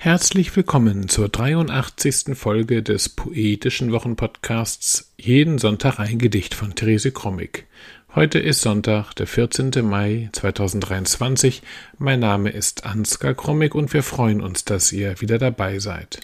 Herzlich willkommen zur 83. Folge des poetischen Wochenpodcasts Jeden Sonntag ein Gedicht von Therese Krommig. Heute ist Sonntag, der 14. Mai 2023. Mein Name ist Ansgar Krommig und wir freuen uns, dass ihr wieder dabei seid.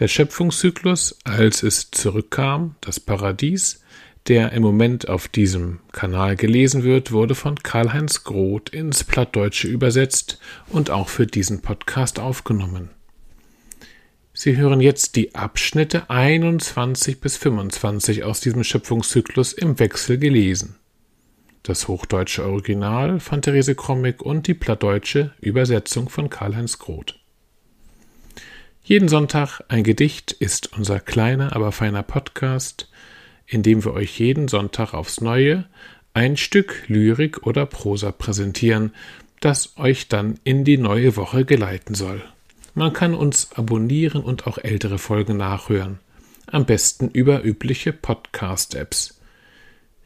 Der Schöpfungszyklus, als es zurückkam, das Paradies, der im Moment auf diesem Kanal gelesen wird, wurde von Karl-Heinz Groth ins Plattdeutsche übersetzt und auch für diesen Podcast aufgenommen. Sie hören jetzt die Abschnitte 21 bis 25 aus diesem Schöpfungszyklus im Wechsel gelesen. Das hochdeutsche Original von Therese Krommig und die plattdeutsche Übersetzung von Karl-Heinz Groth. Jeden Sonntag ein Gedicht ist unser kleiner, aber feiner Podcast, indem wir euch jeden Sonntag aufs Neue ein Stück Lyrik oder Prosa präsentieren, das euch dann in die neue Woche geleiten soll. Man kann uns abonnieren und auch ältere Folgen nachhören. Am besten über übliche Podcast-Apps.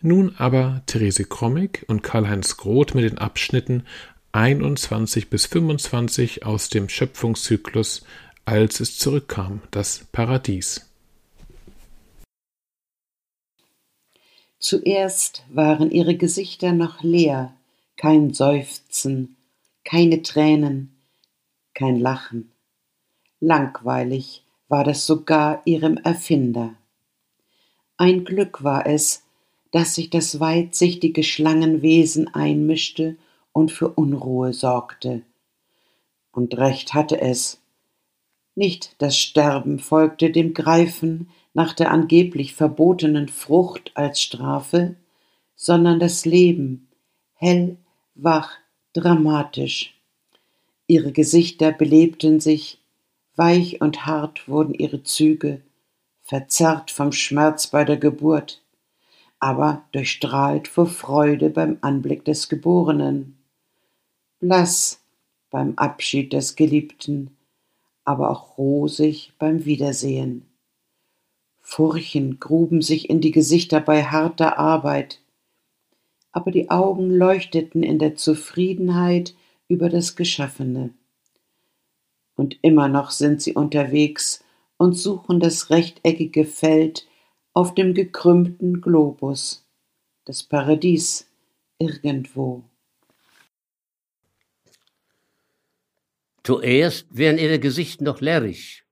Nun aber Therese Krommig und Karl-Heinz Groth mit den Abschnitten 21 bis 25 aus dem Schöpfungszyklus Als es zurückkam, das Paradies. Zuerst waren ihre Gesichter noch leer, kein Seufzen, keine Tränen, kein Lachen. Langweilig war das sogar ihrem Erfinder. Ein Glück war es, dass sich das weitsichtige Schlangenwesen einmischte und für Unruhe sorgte. Und recht hatte es. Nicht das Sterben folgte dem Greifen, nach der angeblich verbotenen Frucht als Strafe, sondern das Leben, hell, wach, dramatisch. Ihre Gesichter belebten sich, weich und hart wurden ihre Züge, verzerrt vom Schmerz bei der Geburt, aber durchstrahlt vor Freude beim Anblick des Geborenen, blass beim Abschied des Geliebten, aber auch rosig beim Wiedersehen. Furchen gruben sich in die Gesichter bei harter Arbeit, aber die Augen leuchteten in der Zufriedenheit über das Geschaffene. Und immer noch sind sie unterwegs und suchen das rechteckige Feld auf dem gekrümmten Globus, das Paradies irgendwo. Zuerst wären ihre Gesicht noch lärrig,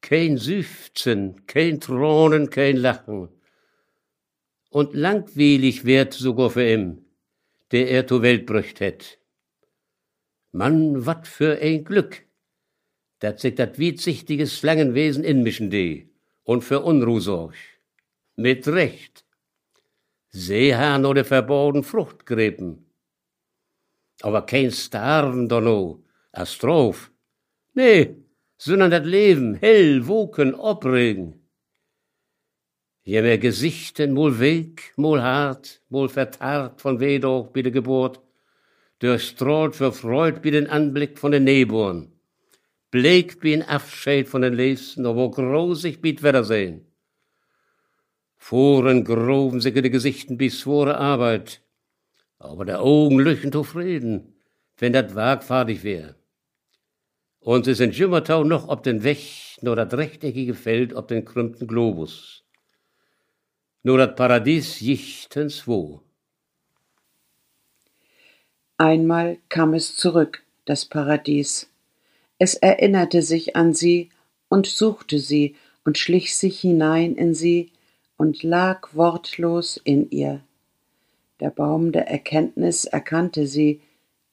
kein Süfzen, kein Thronen, kein Lachen. Und langweilig wird sogar für ihm, der er zur Welt brücht het. Mann, wat für ein Glück, dat sich dat wietsichtige Slangenwesen inmischen de und für Unruh sorg. Mit Recht. Seehahn oder verborgen Fruchtgräben. Aber kein Starren donno, Astroph. Nee, sondern das Leben hell, woken, opregen. Je mehr Gesichten, mol weg, mol hart, mol vertarrt von Wedorf bei der Geburt, durchstrahlt für Freud bei den Anblick von den Neborn, bleek wie ein Abscheid von den Lesen, wo grosig biet Wiedersehen. Voren groben sich in die Gesichten bis svore Arbeit, aber der Augen löchen zufrieden, wenn dat wagfahrtig wär. Und sie sind Jümmertau noch ob den Weg, nur das rechteckige Feld ob den krümmten Globus. Nur das Paradies jichtens wo. Einmal kam es zurück, das Paradies. Es erinnerte sich an sie und suchte sie und schlich sich hinein in sie und lag wortlos in ihr. Der Baum der Erkenntnis erkannte sie,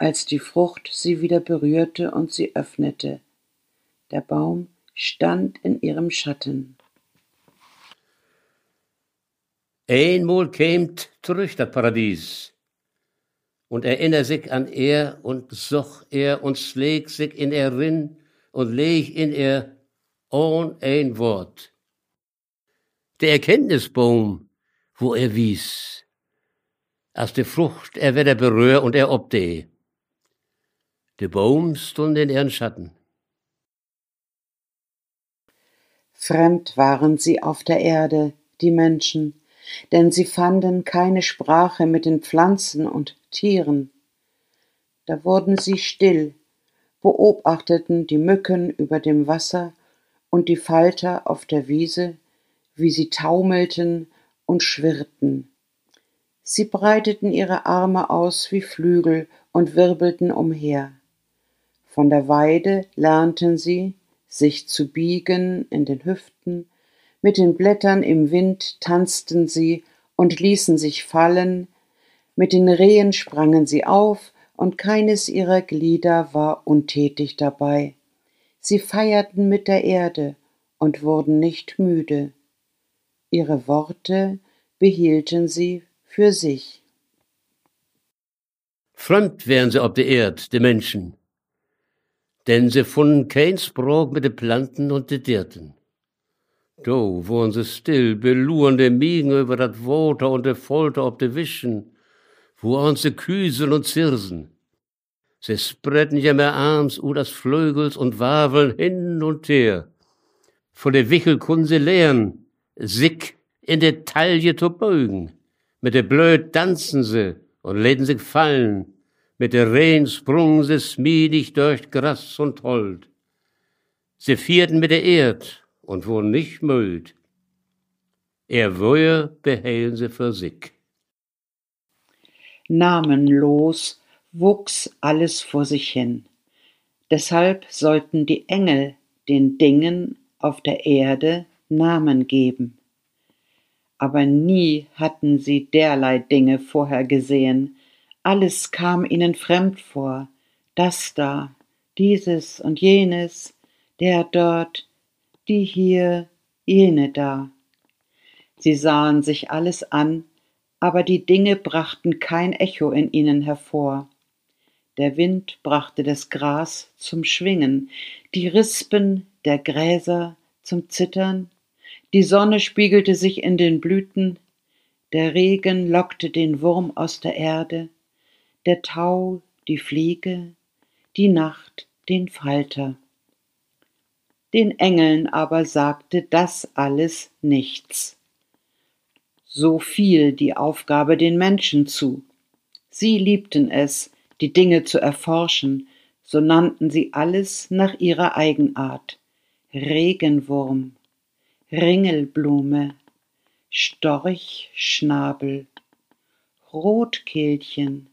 als die Frucht sie wieder berührte und sie öffnete. Der Baum stand in ihrem Schatten. Einmal kämt zurück das Paradies und erinnert sich an er und soch er und schlägt sich in er rin und leg in er ohn ein Wort. Der Erkenntnisbaum, wo er wies, als die Frucht er weder berühr und er obde. Der Baum stund in ihren Schatten. Fremd waren sie auf der Erde, die Menschen, denn sie fanden keine Sprache mit den Pflanzen und Tieren. Da wurden sie still beobachteten die Mücken über dem Wasser und die Falter auf der Wiese, wie sie taumelten und schwirrten. Sie breiteten ihre Arme aus wie Flügel und wirbelten umher. Von der Weide lernten sie, sich zu biegen in den Hüften, mit den Blättern im Wind tanzten sie und ließen sich fallen, mit den Rehen sprangen sie auf, und keines ihrer Glieder war untätig dabei. Sie feierten mit der Erde und wurden nicht müde. Ihre Worte behielten sie für sich. Fremd wären sie ob der Erd, die Menschen, denn sie funden kein Sprach mit den Planten und den Dirten. Do wurden sie still, beluren de Miegen über dat Water und de Folter ob de Wischen, wo sie küseln und zirsen. Sie spretten ja mehr Arms u das Flügels und waveln hin und her. Von de Wichel kun sie lehren, sich in de Taille zu beugen. Mit der Blöd tanzen sie und läden sich fallen. Mit der Rehen sprungen sie smiedig durch Gras und Holt. Sie vierten mit der Erd und wurden nicht müd. Er woje beheilen sie für sich. Namenlos wuchs alles vor sich hin. Deshalb sollten die Engel den Dingen auf der Erde Namen geben aber nie hatten sie derlei Dinge vorher gesehen, alles kam ihnen fremd vor, das da, dieses und jenes, der dort, die hier, jene da. Sie sahen sich alles an, aber die Dinge brachten kein Echo in ihnen hervor. Der Wind brachte das Gras zum Schwingen, die Rispen der Gräser zum Zittern, die Sonne spiegelte sich in den Blüten, der Regen lockte den Wurm aus der Erde, der Tau die Fliege, die Nacht den Falter. Den Engeln aber sagte das alles nichts. So fiel die Aufgabe den Menschen zu. Sie liebten es, die Dinge zu erforschen, so nannten sie alles nach ihrer Eigenart. Regenwurm, Ringelblume, Storchschnabel, Rotkehlchen,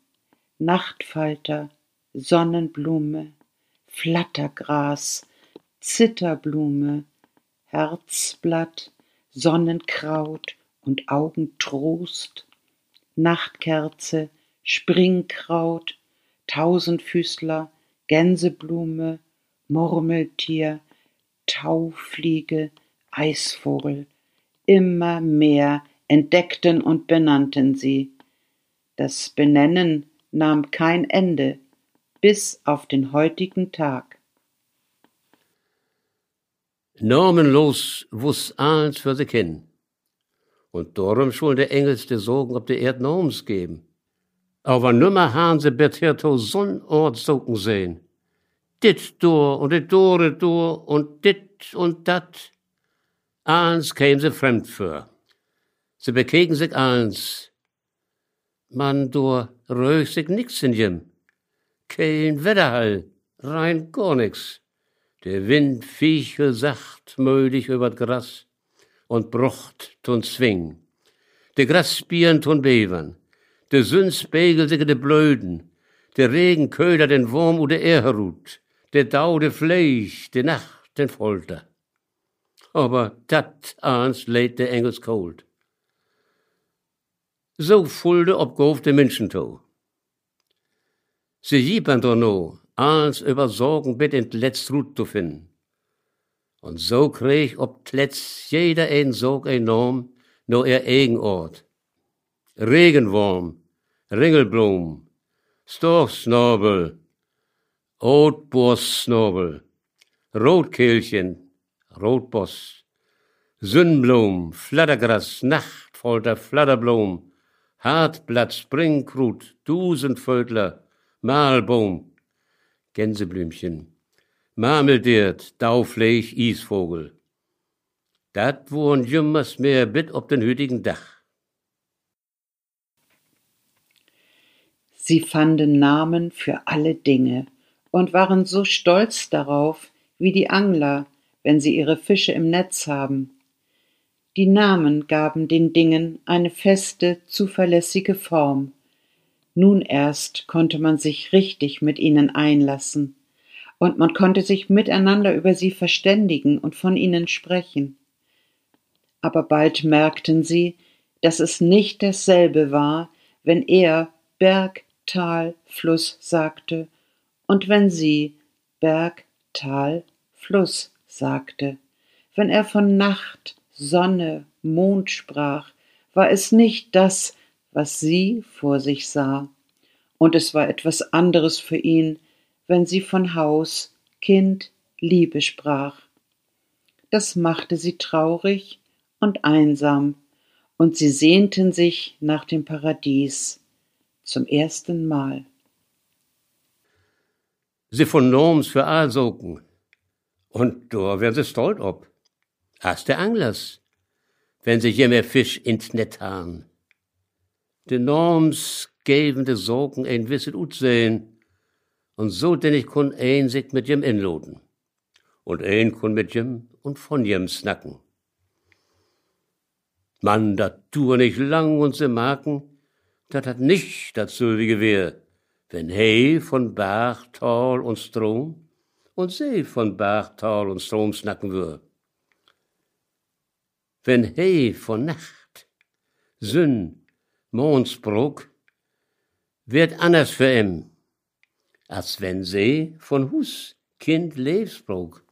Nachtfalter, Sonnenblume, Flattergras, Zitterblume, Herzblatt, Sonnenkraut und Augentrost, Nachtkerze, Springkraut, Tausendfüßler, Gänseblume, Murmeltier, Taufliege, Eisvogel, immer mehr entdeckten und benannten sie. Das Benennen nahm kein Ende bis auf den heutigen Tag. Normenlos wuss alles für sie kennen. Und darum schon der engelste Sorgen ob der Erd Norms geben. Aber nimmer han sie beterto so'n Ort sogen sehen. Dit dor und dit dore dor und dit und dat. Eins kämen sie fremd für. Sie bekeken sich eins. Man dur röch nix in jem. Kein Wetterhall, rein gar nix. Der Wind fiechel sacht mödig übert Gras und brucht tun zwing. De Grasspieren tun bevern. De Sünd spiegelt sich de Blöden. Der Regen ködert den Wurm u de Erherut. Der Dau de Fleisch, de Nacht den Folter aber dat ans leed de Engels cold. So fulde op gof de Menschen to. Sie jiepern doch no, als über Sorgen bit in letzt Rut zu finden. Und so krieg ob tletz jeder ein Sog enorm, no er eigen Ort. Regenwurm, Ringelblum, Storchsnobel, Rotborstsnobel, Rotkehlchen, Rotboss, Sünnblum, Flattergras, Nachtfolter, Flatterblum, Hartblatt, Springkrut, Dusenvödler, Mahlbaum, Gänseblümchen, Marmeldirt, Daufleich, Isvogel. Dat wohn jümmers mehr bit ob den hütigen Dach. Sie fanden Namen für alle Dinge und waren so stolz darauf, wie die Angler, wenn sie ihre Fische im Netz haben. Die Namen gaben den Dingen eine feste, zuverlässige Form. Nun erst konnte man sich richtig mit ihnen einlassen, und man konnte sich miteinander über sie verständigen und von ihnen sprechen. Aber bald merkten sie, dass es nicht dasselbe war, wenn er Berg, Tal, Fluss sagte und wenn sie Berg, Tal, Fluss sagte. Wenn er von Nacht, Sonne, Mond sprach, war es nicht das, was sie vor sich sah. Und es war etwas anderes für ihn, wenn sie von Haus, Kind, Liebe sprach. Das machte sie traurig und einsam, und sie sehnten sich nach dem Paradies zum ersten Mal. Sie von Norms für Aalsoken. Und da werden sie stolz ob. Als der Anglers, wenn sie jemmer Fisch ins Net haben. De Norms geben de Soken ein wisset Utsehen. Und so denn ich kun ein sich mit jem inloden. Und ein kun mit jem und von jem snacken. Man, dat tu nicht lang und se marken, dat hat nicht dazu wie Gewehr wenn He von Berg, Tal und Strom und See von Berg, Tal und Strom snacken wür. Wenn He von Nacht, Sünn, Mondsbruck, wird anders für ihm, als wenn See von Hus, Kind, Lebensbruck.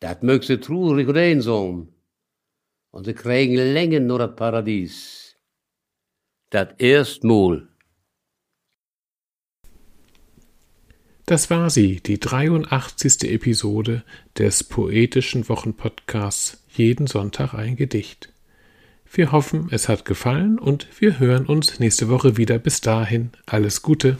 Dat mög sie trurig und einsam, und sie kriegen länger nur das Paradies. Dat erstmal Das war sie, die 83. Episode des poetischen Wochenpodcasts Jeden Sonntag ein Gedicht. Wir hoffen, es hat gefallen und wir hören uns nächste Woche wieder. Bis dahin, alles Gute.